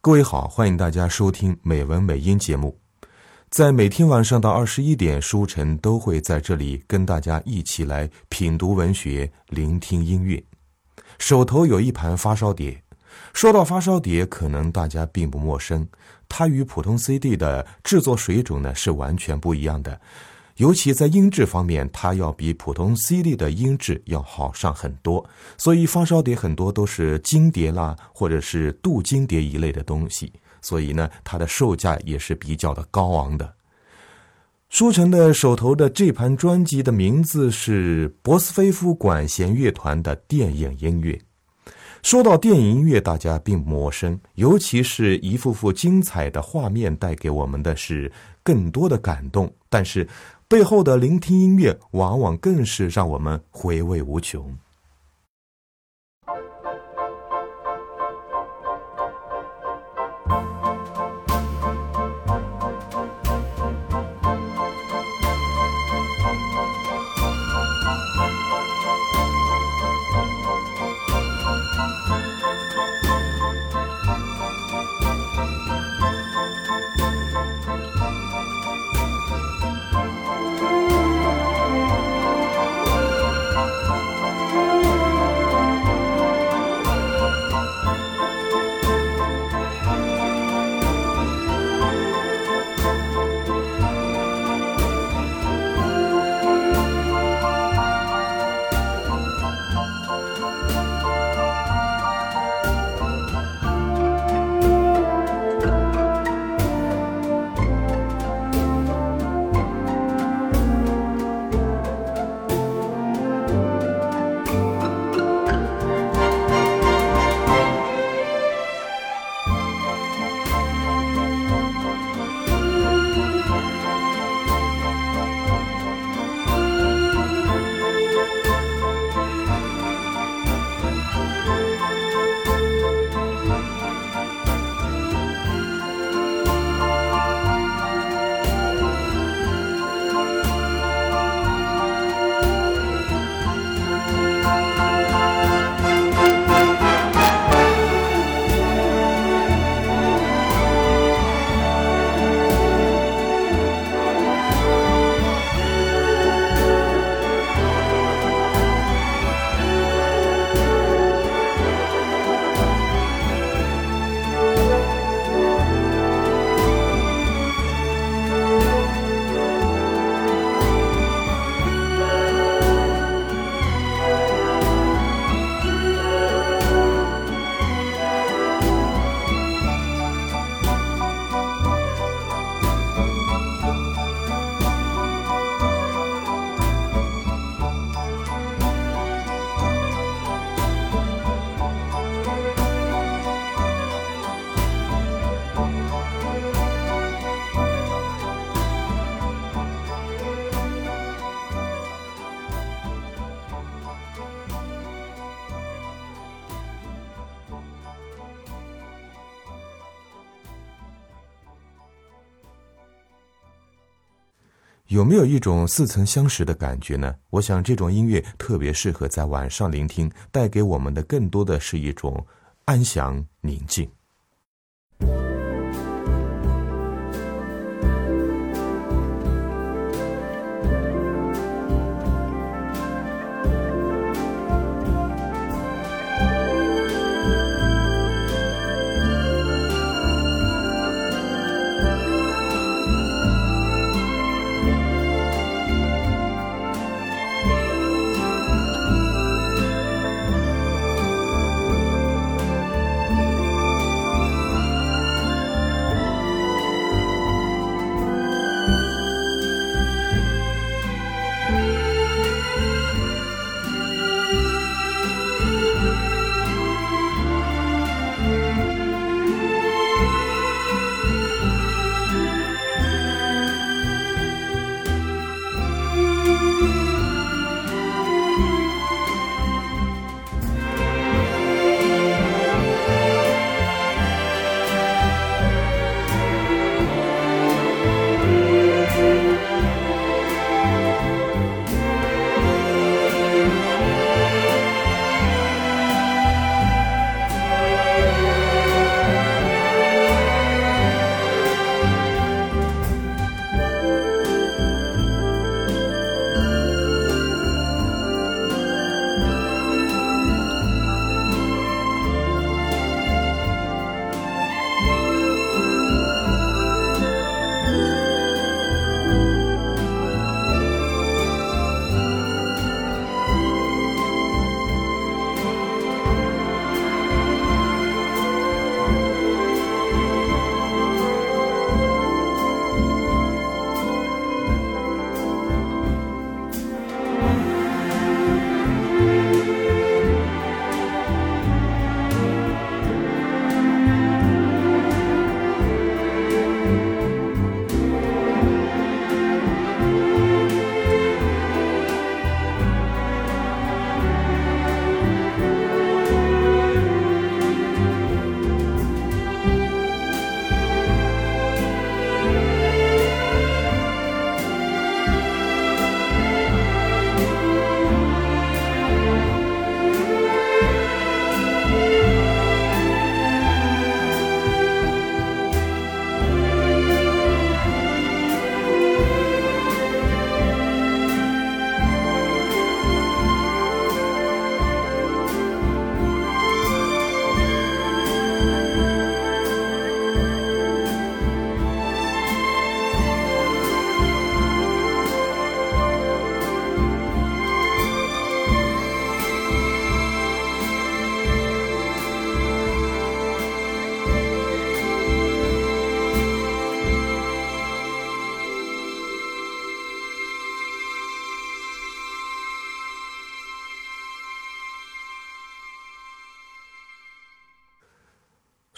各位好，欢迎大家收听美文美音节目。在每天晚上的二十一点，书晨都会在这里跟大家一起来品读文学、聆听音乐。手头有一盘发烧碟，说到发烧碟，可能大家并不陌生，它与普通 CD 的制作水准呢是完全不一样的。尤其在音质方面，它要比普通 CD 的音质要好上很多，所以发烧碟很多都是金碟啦，或者是镀金碟一类的东西，所以呢，它的售价也是比较的高昂的。舒晨的手头的这盘专辑的名字是博斯菲夫管弦乐团的电影音乐。说到电影音乐，大家并不陌生，尤其是一幅幅精彩的画面带给我们的是更多的感动，但是。背后的聆听音乐，往往更是让我们回味无穷。有没有一种似曾相识的感觉呢？我想这种音乐特别适合在晚上聆听，带给我们的更多的是一种安详宁静。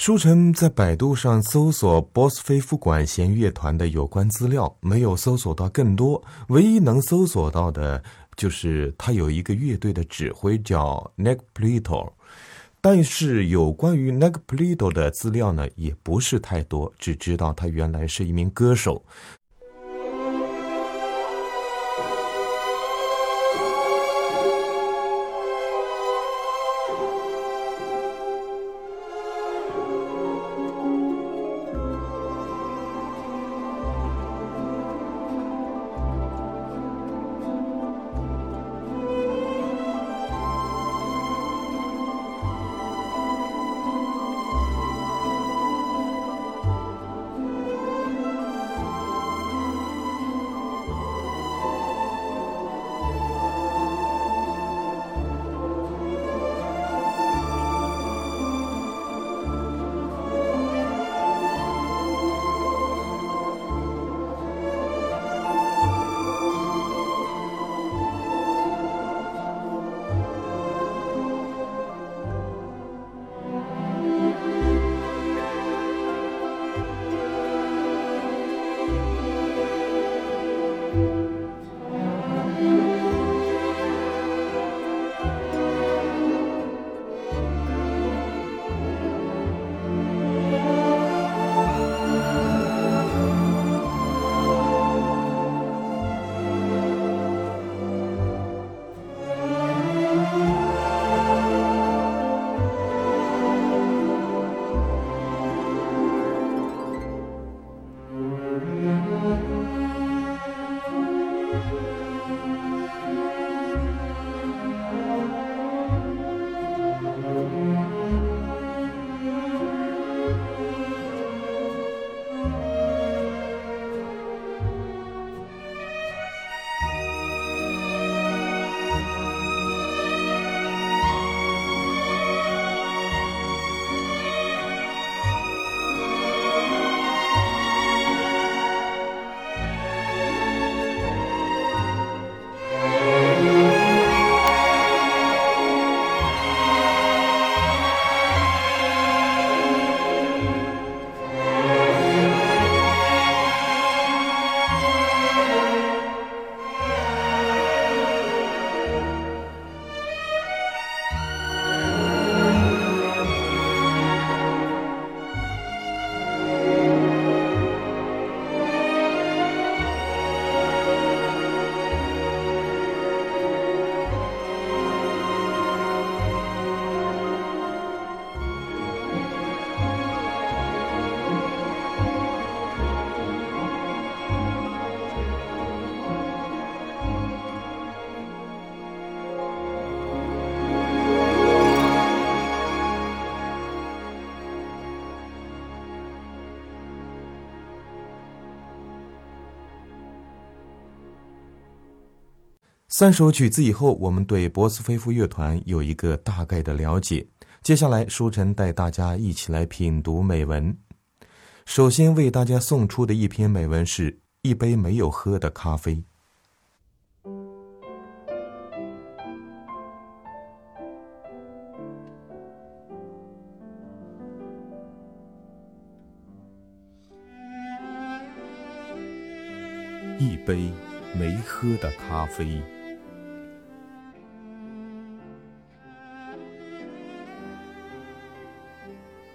舒晨在百度上搜索波斯菲夫管弦乐团的有关资料，没有搜索到更多。唯一能搜索到的，就是他有一个乐队的指挥叫 n e c k p l i t o。但是有关于 n e c k p l i t o 的资料呢，也不是太多，只知道他原来是一名歌手。三首曲子以后，我们对波斯菲夫乐团有一个大概的了解。接下来，舒晨带大家一起来品读美文。首先为大家送出的一篇美文是一杯没有喝的咖啡。一杯没喝的咖啡。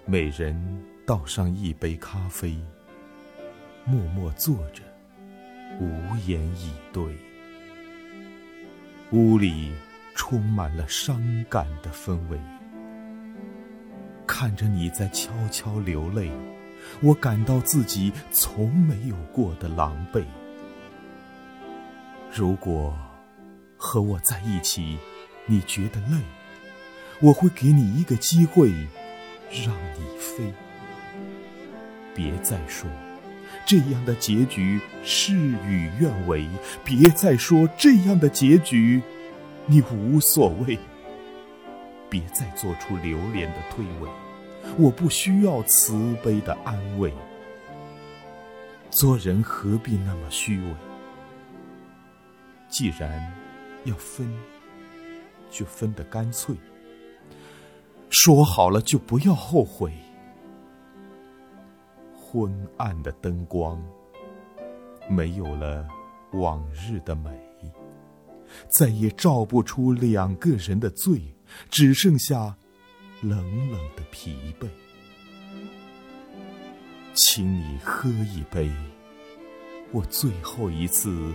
每人倒上一杯咖啡，默默坐着，无言以对。屋里充满了伤感的氛围。看着你在悄悄流泪，我感到自己从没有过的狼狈。如果和我在一起，你觉得累，我会给你一个机会。让你飞，别再说这样的结局事与愿违，别再说这样的结局你无所谓，别再做出流连的推诿，我不需要慈悲的安慰。做人何必那么虚伪？既然要分，就分得干脆。说好了就不要后悔，昏暗的灯光，没有了往日的美，再也照不出两个人的醉，只剩下冷冷的疲惫。请你喝一杯，我最后一次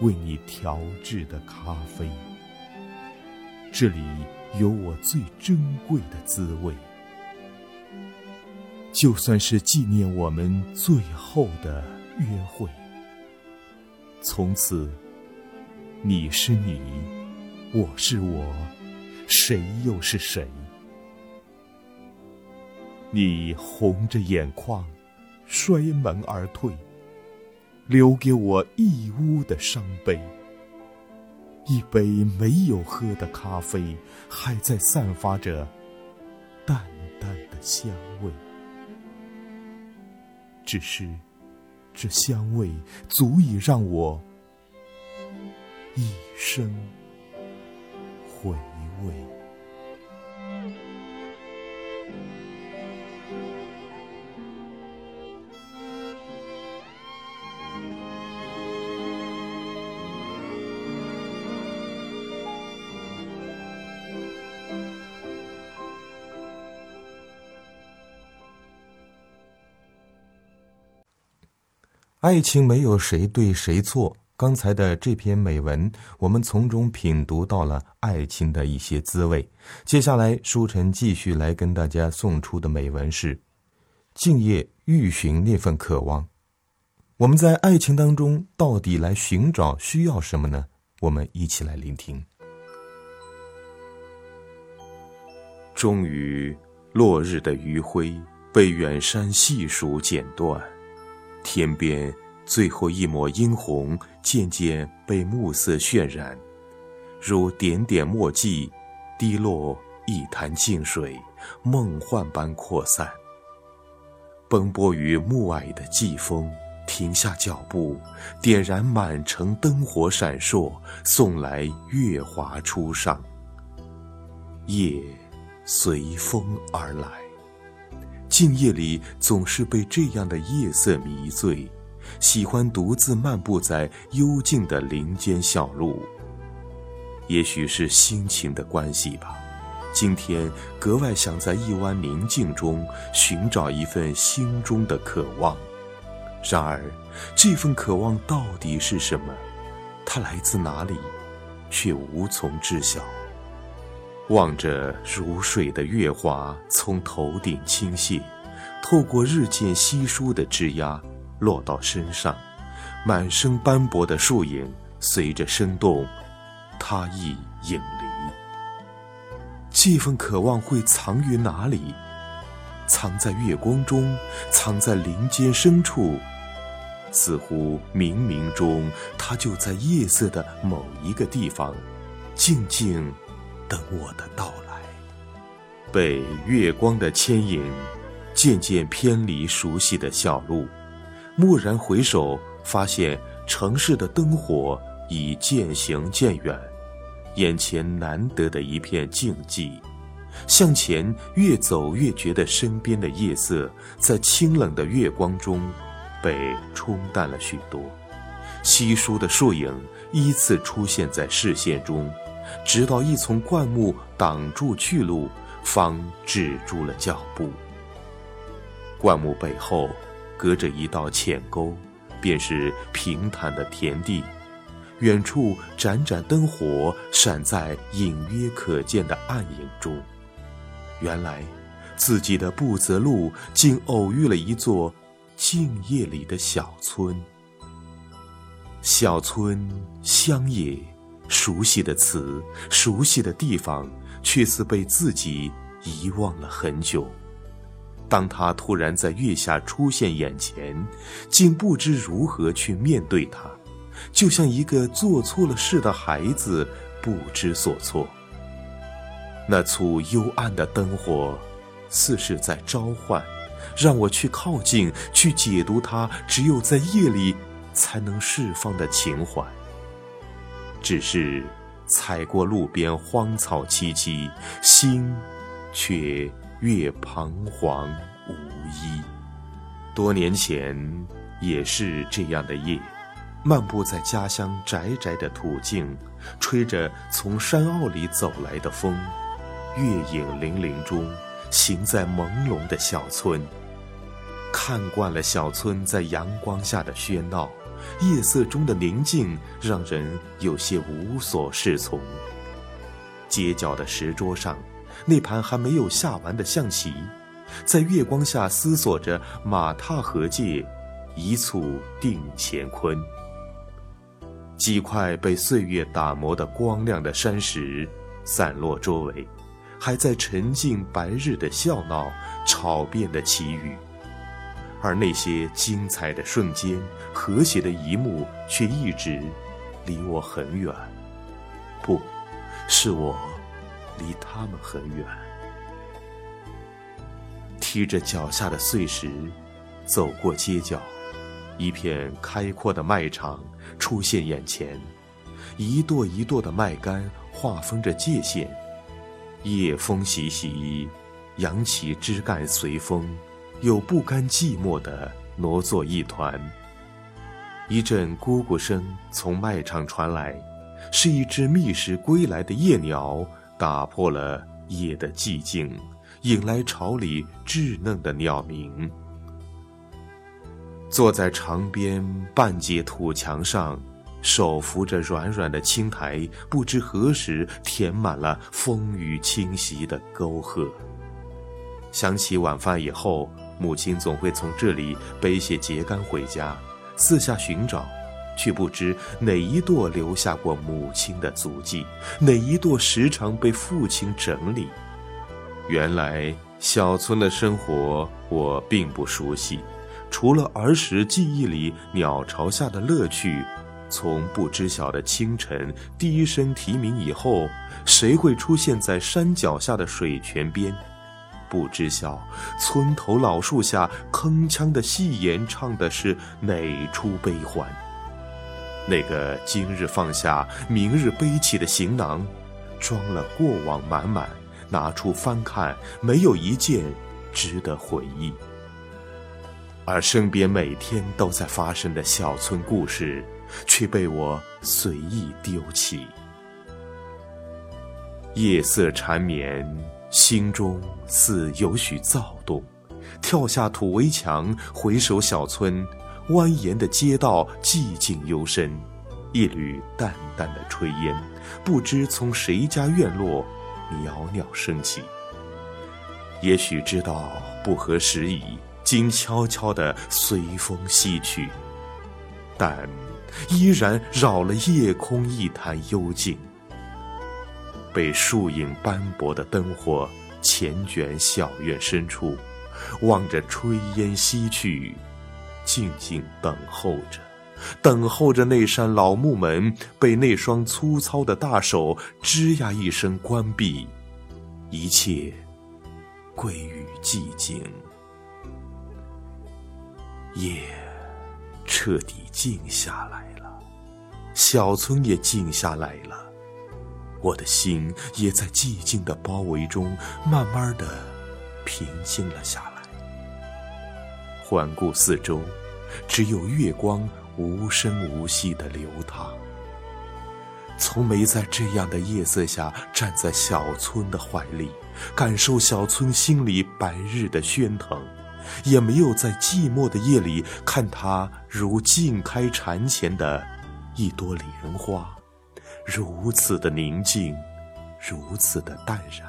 为你调制的咖啡。这里有我最珍贵的滋味。就算是纪念我们最后的约会，从此你是你，我是我，谁又是谁？你红着眼眶。摔门而退，留给我一屋的伤悲。一杯没有喝的咖啡，还在散发着淡淡的香味。只是，这香味足以让我一生回味。爱情没有谁对谁错。刚才的这篇美文，我们从中品读到了爱情的一些滋味。接下来，书晨继续来跟大家送出的美文是：静夜欲寻那份渴望。我们在爱情当中到底来寻找需要什么呢？我们一起来聆听。终于，落日的余晖被远山细数剪断。天边最后一抹殷红渐渐被暮色渲染，如点点墨迹，滴落一潭静水，梦幻般扩散。奔波于暮霭的季风停下脚步，点燃满城灯火闪烁，送来月华初上。夜随风而来。静夜里总是被这样的夜色迷醉，喜欢独自漫步在幽静的林间小路。也许是心情的关系吧，今天格外想在一湾宁静中寻找一份心中的渴望。然而，这份渴望到底是什么？它来自哪里？却无从知晓。望着如水的月华从头顶倾泻，透过日渐稀疏的枝桠落到身上，满身斑驳的树影随着生动，他亦影离。这份渴望会藏于哪里？藏在月光中，藏在林间深处，似乎冥冥中，它就在夜色的某一个地方，静静。等我的到来，被月光的牵引，渐渐偏离熟悉的小路。蓦然回首，发现城市的灯火已渐行渐远，眼前难得的一片静寂。向前越走，越觉得身边的夜色在清冷的月光中被冲淡了许多，稀疏的树影依次出现在视线中。直到一丛灌木挡住去路，方止住了脚步。灌木背后，隔着一道浅沟，便是平坦的田地。远处盏盏灯火闪在隐约可见的暗影中。原来，自己的不择路，竟偶遇了一座静夜里的小村。小村乡野。熟悉的词，熟悉的地方，却似被自己遗忘了很久。当他突然在月下出现眼前，竟不知如何去面对他，就像一个做错了事的孩子，不知所措。那簇幽暗的灯火，似是在召唤，让我去靠近，去解读他只有在夜里才能释放的情怀。只是踩过路边荒草萋萋，心却越彷徨无依。多年前也是这样的夜，漫步在家乡窄窄的土径，吹着从山坳里走来的风，月影粼粼中，行在朦胧的小村。看惯了小村在阳光下的喧闹，夜色中的宁静让人有些无所适从。街角的石桌上，那盘还没有下完的象棋，在月光下思索着“马踏河界，一蹴定乾坤”。几块被岁月打磨的光亮的山石，散落周围，还在沉浸白日的笑闹、吵遍的奇语。而那些精彩的瞬间、和谐的一幕，却一直离我很远。不，是我离他们很远。踢着脚下的碎石，走过街角，一片开阔的麦场出现眼前，一垛一垛的麦秆划分着界限。夜风习习，扬起枝干随风。有不甘寂寞的挪作一团。一阵咕咕声从麦场传来，是一只觅食归来的夜鸟，打破了夜的寂静，引来巢里稚嫩的鸟鸣。坐在长边半截土墙上，手扶着软软的青苔，不知何时填满了风雨侵袭的沟壑。想起晚饭以后。母亲总会从这里背些秸秆回家，四下寻找，却不知哪一垛留下过母亲的足迹，哪一垛时常被父亲整理。原来小村的生活我并不熟悉，除了儿时记忆里鸟巢下的乐趣，从不知晓的清晨第一声啼鸣以后，谁会出现在山脚下的水泉边？不知晓，村头老树下铿锵的戏言唱的是哪出悲欢？那个今日放下，明日背起的行囊，装了过往满满，拿出翻看，没有一件值得回忆。而身边每天都在发生的小村故事，却被我随意丢弃。夜色缠绵。心中似有许躁动，跳下土围墙，回首小村，蜿蜒的街道寂静幽深，一缕淡淡的炊烟，不知从谁家院落袅袅升起。也许知道不合时宜，竟悄悄地随风西去，但依然扰了夜空一潭幽静。被树影斑驳的灯火缱绻小院深处，望着炊烟西去，静静等候着，等候着那扇老木门被那双粗糙的大手吱呀一声关闭，一切归于寂静。夜彻底静下来了，小村也静下来了。我的心也在寂静的包围中，慢慢的平静了下来。环顾四周，只有月光无声无息的流淌。从没在这样的夜色下站在小村的怀里，感受小村心里白日的喧腾，也没有在寂寞的夜里看它如静开禅前的一朵莲花。如此的宁静，如此的淡然，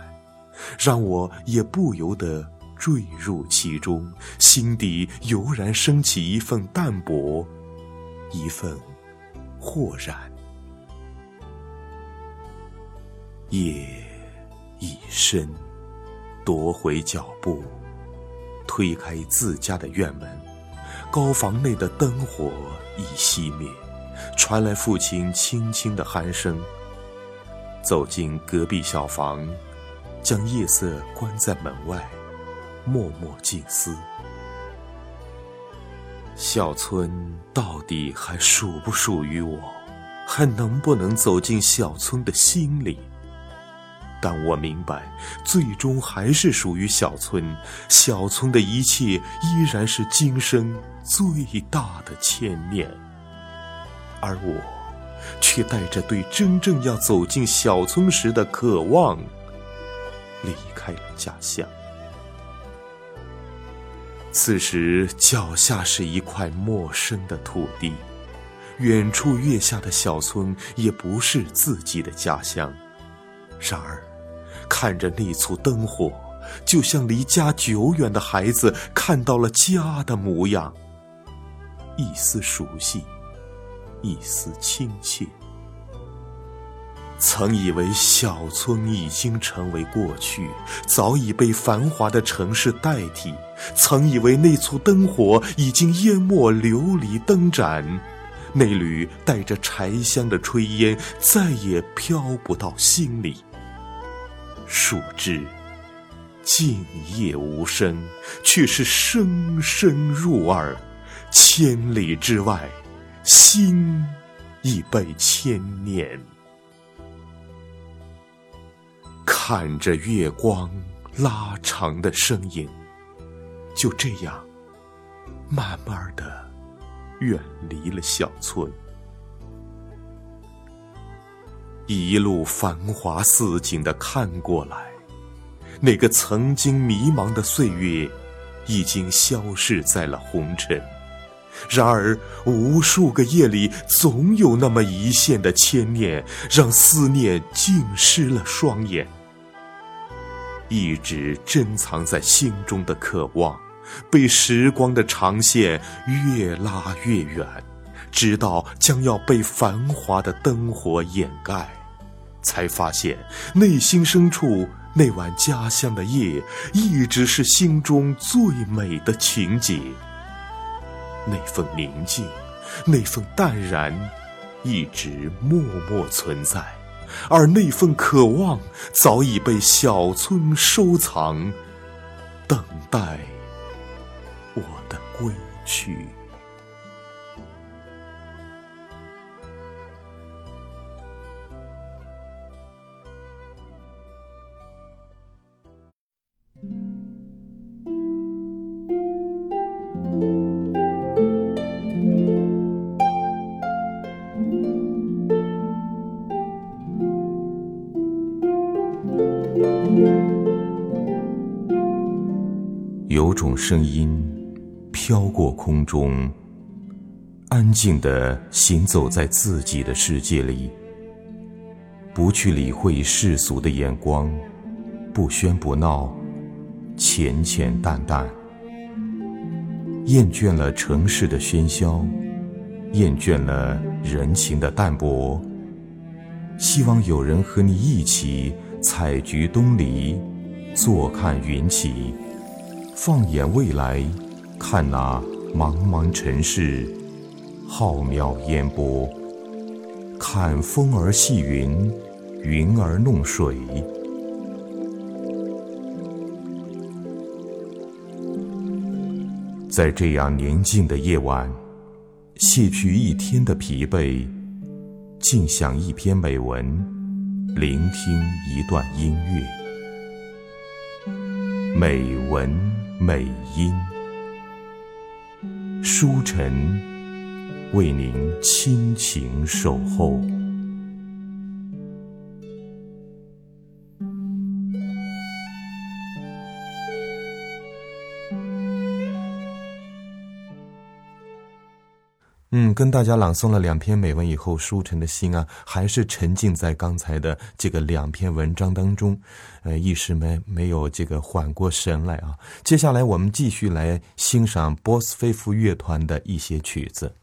让我也不由得坠入其中，心底油然升起一份淡泊，一份豁然。夜已深，夺回脚步，推开自家的院门，高房内的灯火已熄灭。传来父亲轻轻的鼾声。走进隔壁小房，将夜色关在门外，默默静思。小村到底还属不属于我？还能不能走进小村的心里？但我明白，最终还是属于小村。小村的一切依然是今生最大的牵念，而我，却带着对真正要走进小村时的渴望，离开了家乡。此时脚下是一块陌生的土地，远处月下的小村也不是自己的家乡。然而。看着那簇灯火，就像离家久远的孩子看到了家的模样，一丝熟悉，一丝亲切。曾以为小村已经成为过去，早已被繁华的城市代替；曾以为那簇灯火已经淹没琉璃灯盏，那缕带着柴香的炊烟再也飘不到心里。树枝静夜无声，却是声声入耳。千里之外，心已被牵念。看着月光拉长的身影，就这样慢慢的远离了小村。一路繁华似锦的看过来，那个曾经迷茫的岁月，已经消逝在了红尘。然而，无数个夜里，总有那么一线的牵念，让思念浸湿了双眼。一直珍藏在心中的渴望，被时光的长线越拉越远，直到将要被繁华的灯火掩盖。才发现，内心深处那晚家乡的夜，一直是心中最美的情节。那份宁静，那份淡然，一直默默存在；而那份渴望，早已被小村收藏，等待我的归去。有种声音飘过空中，安静地行走在自己的世界里，不去理会世俗的眼光，不喧不闹，浅浅淡淡。厌倦了城市的喧嚣，厌倦了人情的淡薄，希望有人和你一起采菊东篱，坐看云起。放眼未来，看那茫茫尘世，浩渺烟波；看风儿细云，云儿弄水。在这样宁静的夜晚，卸去一天的疲惫，静享一篇美文，聆听一段音乐，美文。美音，书晨为您倾情守候。嗯，跟大家朗诵了两篇美文以后，舒晨的心啊，还是沉浸在刚才的这个两篇文章当中，呃，一时没没有这个缓过神来啊。接下来我们继续来欣赏波斯菲夫乐团的一些曲子。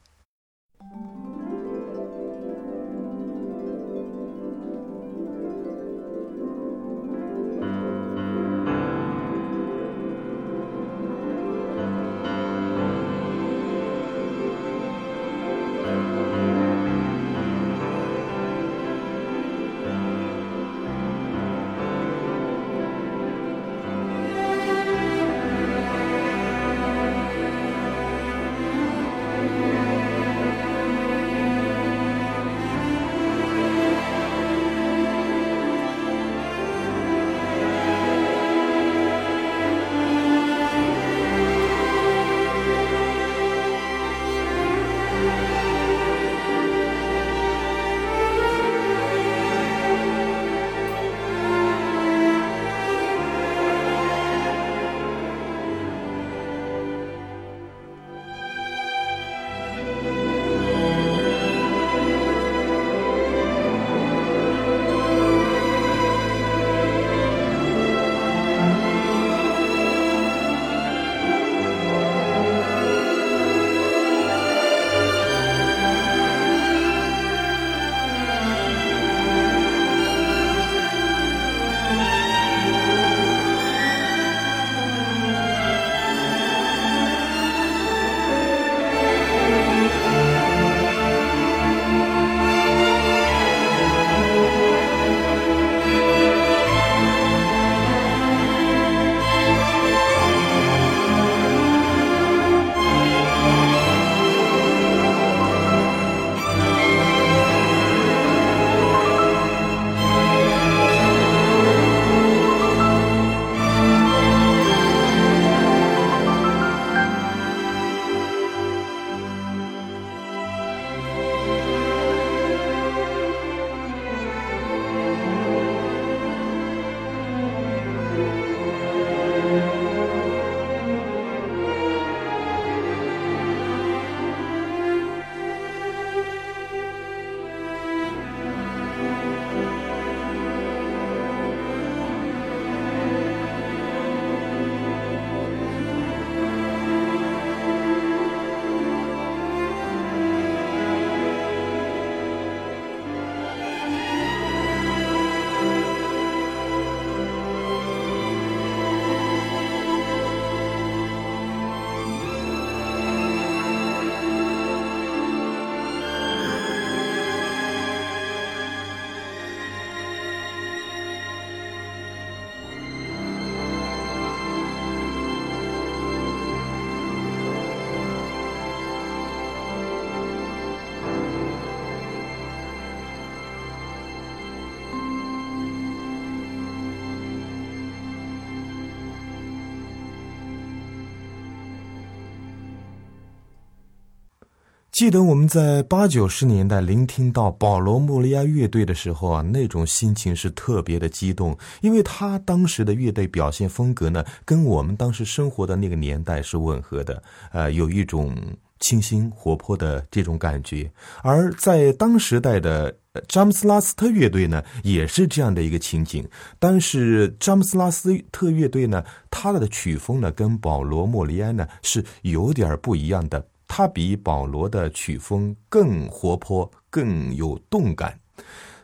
记得我们在八九十年代聆听到保罗·莫利亚乐队的时候啊，那种心情是特别的激动，因为他当时的乐队表现风格呢，跟我们当时生活的那个年代是吻合的，呃，有一种清新活泼的这种感觉。而在当时代的詹姆斯·拉斯特乐队呢，也是这样的一个情景。但是詹姆斯·拉斯特乐队呢，他的曲风呢，跟保罗·莫利亚呢是有点不一样的。他比保罗的曲风更活泼，更有动感。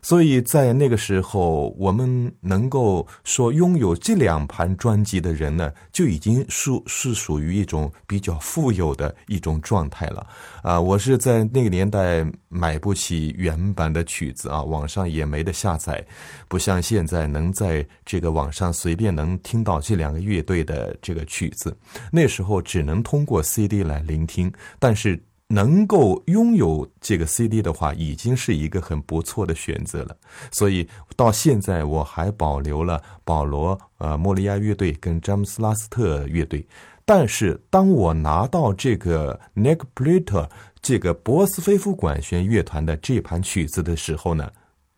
所以在那个时候，我们能够说拥有这两盘专辑的人呢，就已经属是属于一种比较富有的一种状态了。啊，我是在那个年代买不起原版的曲子啊，网上也没得下载，不像现在能在这个网上随便能听到这两个乐队的这个曲子。那时候只能通过 CD 来聆听，但是。能够拥有这个 CD 的话，已经是一个很不错的选择了。所以到现在我还保留了保罗呃莫利亚乐队跟詹姆斯拉斯特乐队。但是当我拿到这个 Nick Plater 这个波斯菲夫管弦乐团的这盘曲子的时候呢，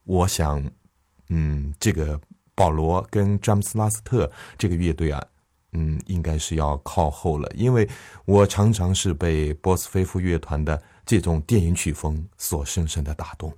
我想，嗯，这个保罗跟詹姆斯拉斯特这个乐队啊。嗯，应该是要靠后了，因为我常常是被波斯菲夫乐团的这种电影曲风所深深的打动。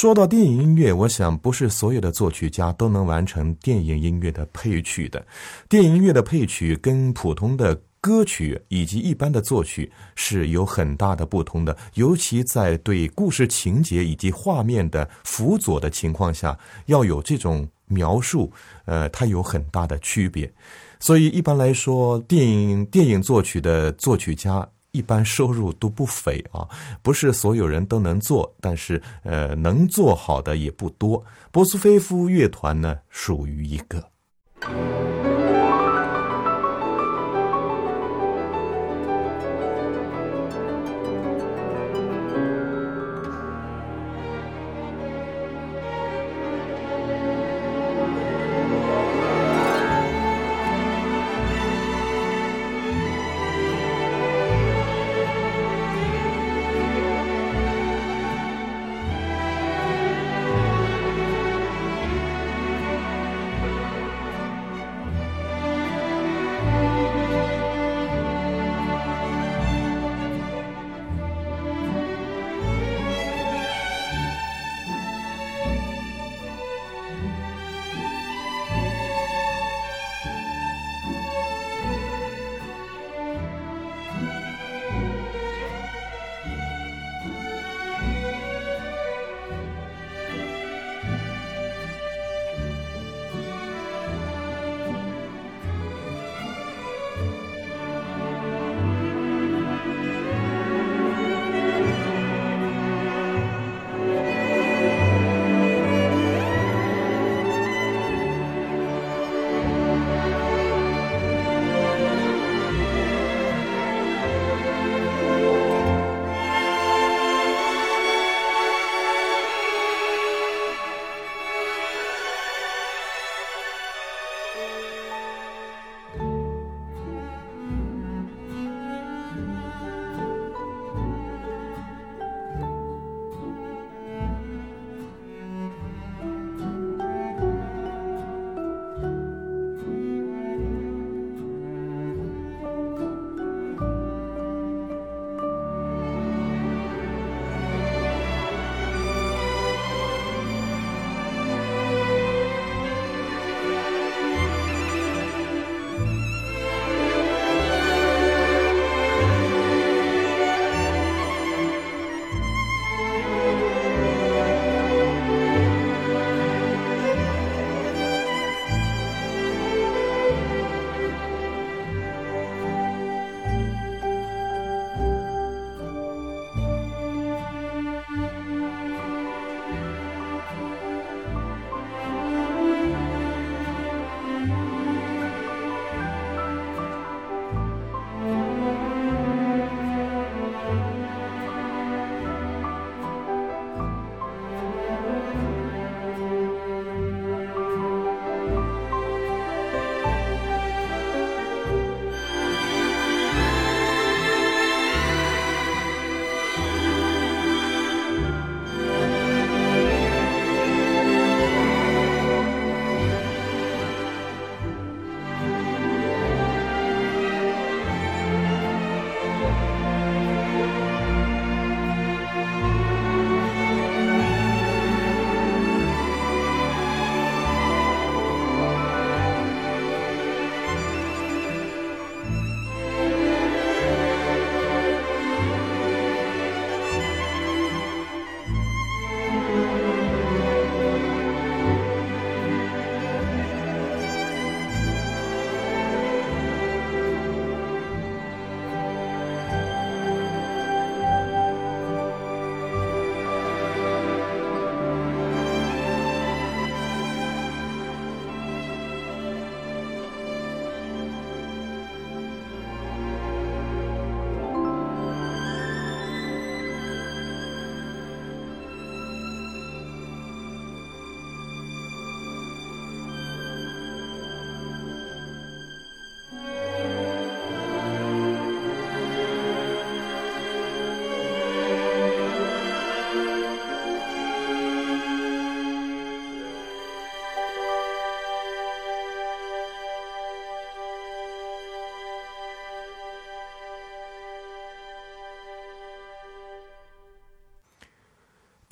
说到电影音乐，我想不是所有的作曲家都能完成电影音乐的配曲的。电影音乐的配曲跟普通的歌曲以及一般的作曲是有很大的不同的，尤其在对故事情节以及画面的辅佐的情况下，要有这种描述，呃，它有很大的区别。所以一般来说，电影电影作曲的作曲家。一般收入都不菲啊，不是所有人都能做，但是呃，能做好的也不多。波斯菲夫乐团呢，属于一个。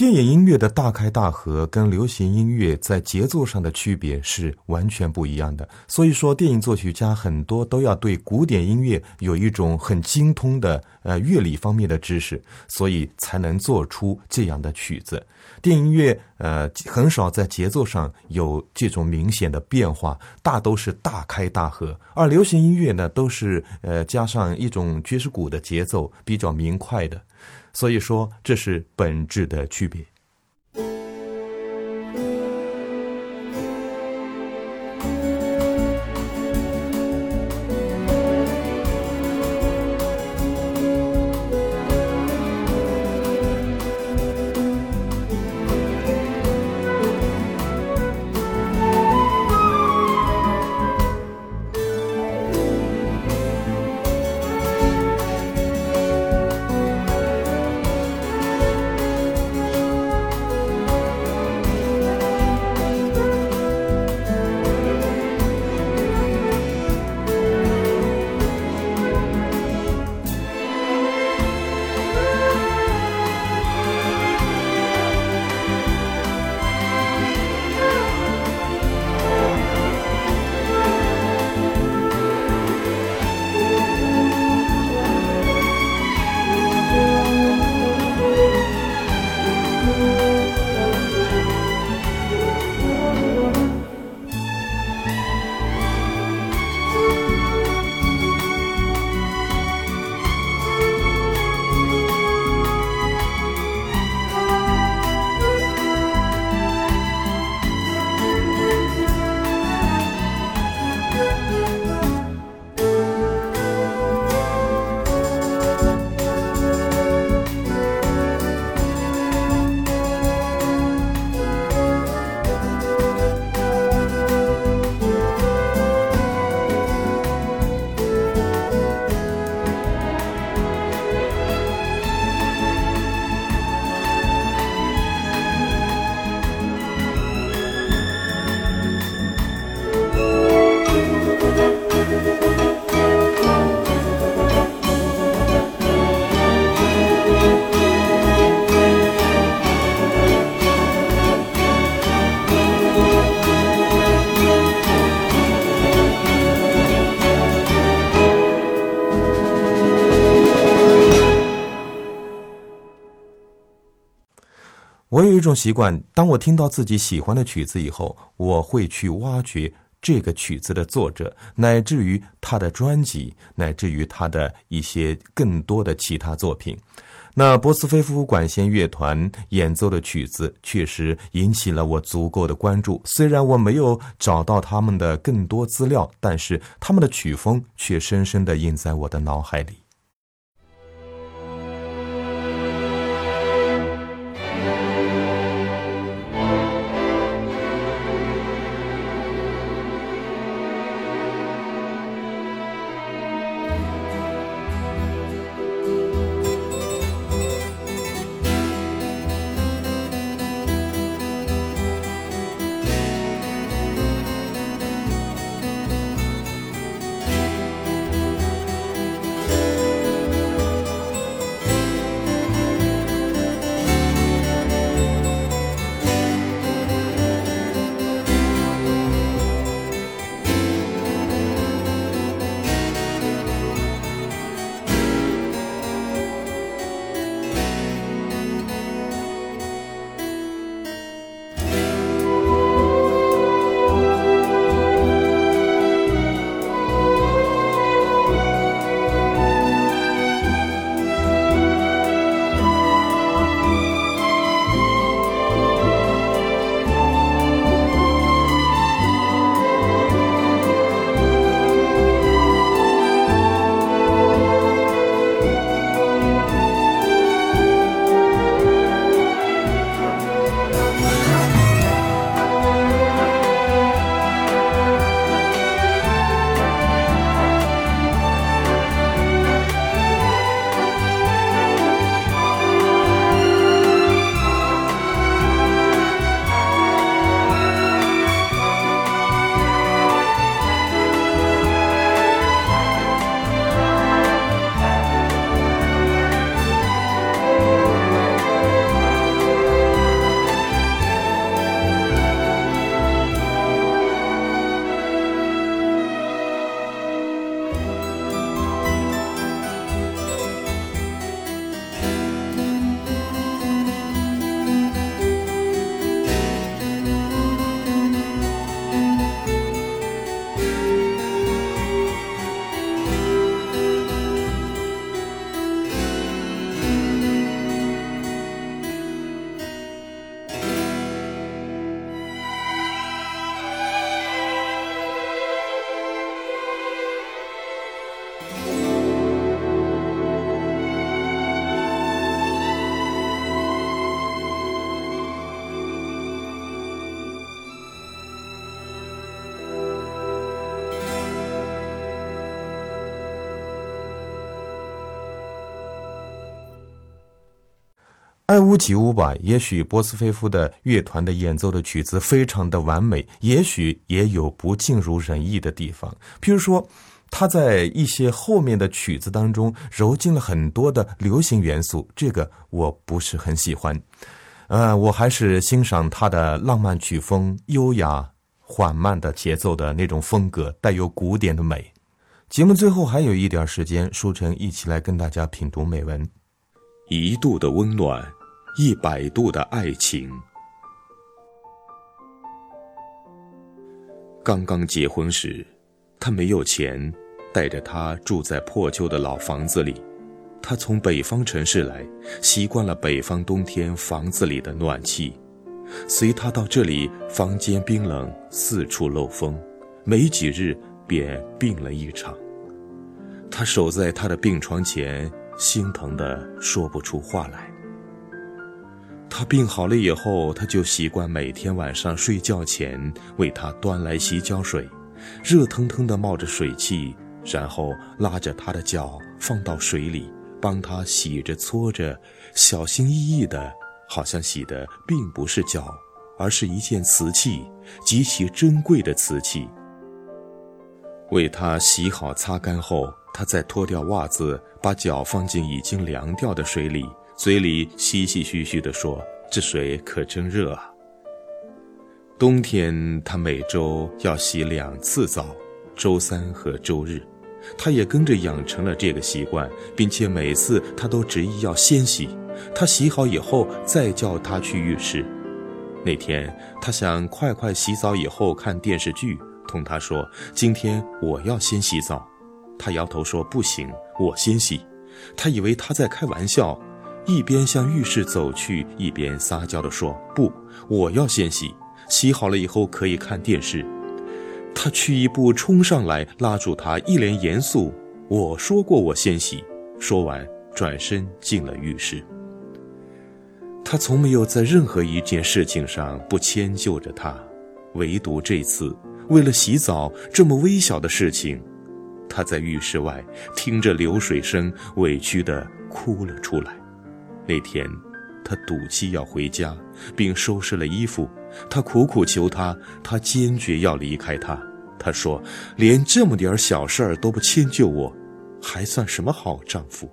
电影音乐的大开大合跟流行音乐在节奏上的区别是完全不一样的。所以说，电影作曲家很多都要对古典音乐有一种很精通的呃乐理方面的知识，所以才能做出这样的曲子。电影音乐呃很少在节奏上有这种明显的变化，大都是大开大合。而流行音乐呢，都是呃加上一种爵士鼓的节奏，比较明快的。所以说，这是本质的区别。有一种习惯，当我听到自己喜欢的曲子以后，我会去挖掘这个曲子的作者，乃至于他的专辑，乃至于他的一些更多的其他作品。那波斯菲夫管弦乐团演奏的曲子确实引起了我足够的关注。虽然我没有找到他们的更多资料，但是他们的曲风却深深地印在我的脑海里。爱屋及乌吧。也许波斯菲夫的乐团的演奏的曲子非常的完美，也许也有不尽如人意的地方。譬如说，他在一些后面的曲子当中揉进了很多的流行元素，这个我不是很喜欢。呃，我还是欣赏他的浪漫曲风，优雅缓慢的节奏的那种风格，带有古典的美。节目最后还有一点时间，舒晨一起来跟大家品读美文。一度的温暖，一百度的爱情。刚刚结婚时，他没有钱，带着她住在破旧的老房子里。他从北方城市来，习惯了北方冬天房子里的暖气。随他到这里，房间冰冷，四处漏风，没几日。便病了一场。他守在他的病床前，心疼的说不出话来。他病好了以后，他就习惯每天晚上睡觉前为他端来洗脚水，热腾腾的冒着水汽，然后拉着他的脚放到水里，帮他洗着搓着，小心翼翼的，好像洗的并不是脚，而是一件瓷器，极其珍贵的瓷器。为他洗好、擦干后，他再脱掉袜子，把脚放进已经凉掉的水里，嘴里嘻嘻嘘嘘地说：“这水可真热啊！”冬天他每周要洗两次澡，周三和周日，他也跟着养成了这个习惯，并且每次他都执意要先洗。他洗好以后再叫他去浴室。那天他想快快洗澡以后看电视剧。同他说：“今天我要先洗澡。”他摇头说：“不行，我先洗。”他以为他在开玩笑，一边向浴室走去，一边撒娇地说：“不，我要先洗。洗好了以后可以看电视。”他去一步冲上来，拉住他，一脸严肃：“我说过我先洗。”说完，转身进了浴室。他从没有在任何一件事情上不迁就着他，唯独这次。为了洗澡这么微小的事情，他在浴室外听着流水声，委屈地哭了出来。那天，他赌气要回家，并收拾了衣服。他苦苦求他，他坚决要离开他。他说：“连这么点小事儿都不迁就我，还算什么好丈夫？”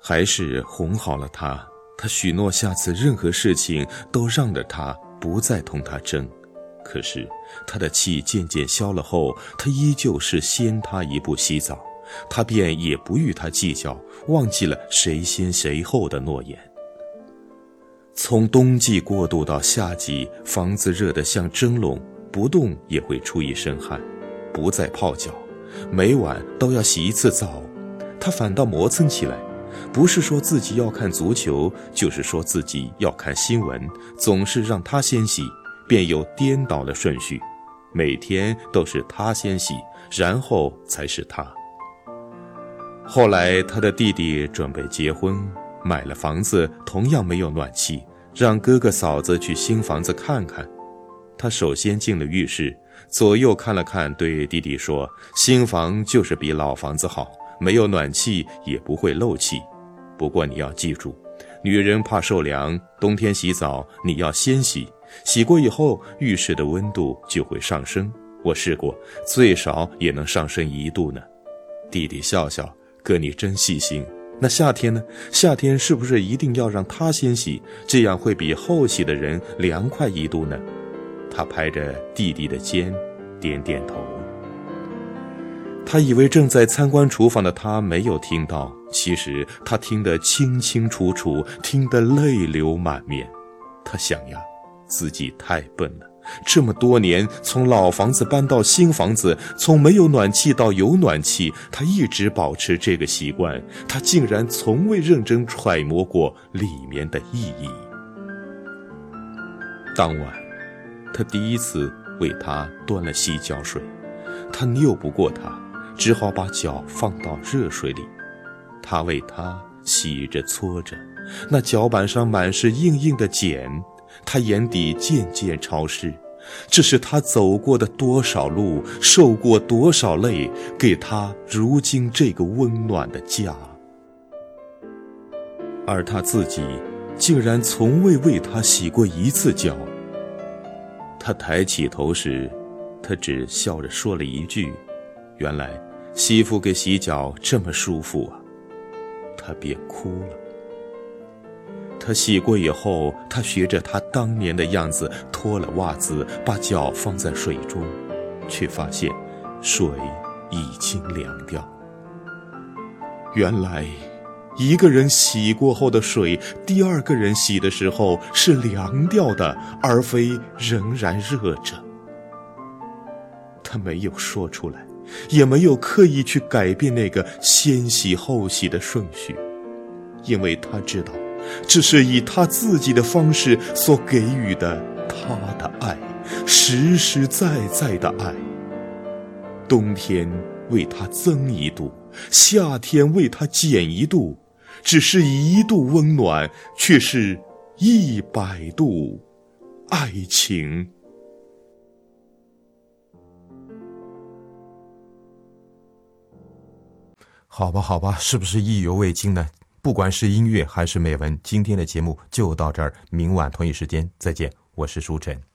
还是哄好了他。他许诺下次任何事情都让着他，不再同他争。可是，他的气渐渐消了后，他依旧是先他一步洗澡，他便也不与他计较，忘记了谁先谁后的诺言。从冬季过渡到夏季，房子热得像蒸笼，不动也会出一身汗，不再泡脚，每晚都要洗一次澡，他反倒磨蹭起来，不是说自己要看足球，就是说自己要看新闻，总是让他先洗。便有颠倒的顺序，每天都是他先洗，然后才是他。后来他的弟弟准备结婚，买了房子，同样没有暖气，让哥哥嫂子去新房子看看。他首先进了浴室，左右看了看，对弟弟说：“新房就是比老房子好，没有暖气也不会漏气。不过你要记住，女人怕受凉，冬天洗澡你要先洗。”洗过以后，浴室的温度就会上升。我试过，最少也能上升一度呢。弟弟笑笑，哥你真细心。那夏天呢？夏天是不是一定要让他先洗，这样会比后洗的人凉快一度呢？他拍着弟弟的肩，点点头。他以为正在参观厨房的他没有听到，其实他听得清清楚楚，听得泪流满面。他想呀。自己太笨了，这么多年，从老房子搬到新房子，从没有暖气到有暖气，他一直保持这个习惯，他竟然从未认真揣摩过里面的意义。当晚，他第一次为他端了洗脚水，他拗不过他，只好把脚放到热水里，他为他洗着搓着，那脚板上满是硬硬的茧。他眼底渐渐潮湿，这是他走过的多少路，受过多少累，给他如今这个温暖的家。而他自己竟然从未为他洗过一次脚。他抬起头时，他只笑着说了一句：“原来媳妇给洗脚这么舒服啊！”他便哭了。他洗过以后，他学着他当年的样子脱了袜子，把脚放在水中，却发现水已经凉掉。原来。一个人洗过后的水，第二个人洗的时候是凉掉的，而非仍然热着。他没有说出来，也没有刻意去改变那个先洗后洗的顺序，因为他知道，这是以他自己的方式所给予的他的爱，实实在在的爱。冬天为他增一度，夏天为他减一度。只是一度温暖，却是一百度爱情。好吧，好吧，是不是意犹未尽呢？不管是音乐还是美文，今天的节目就到这儿。明晚同一时间再见，我是舒晨。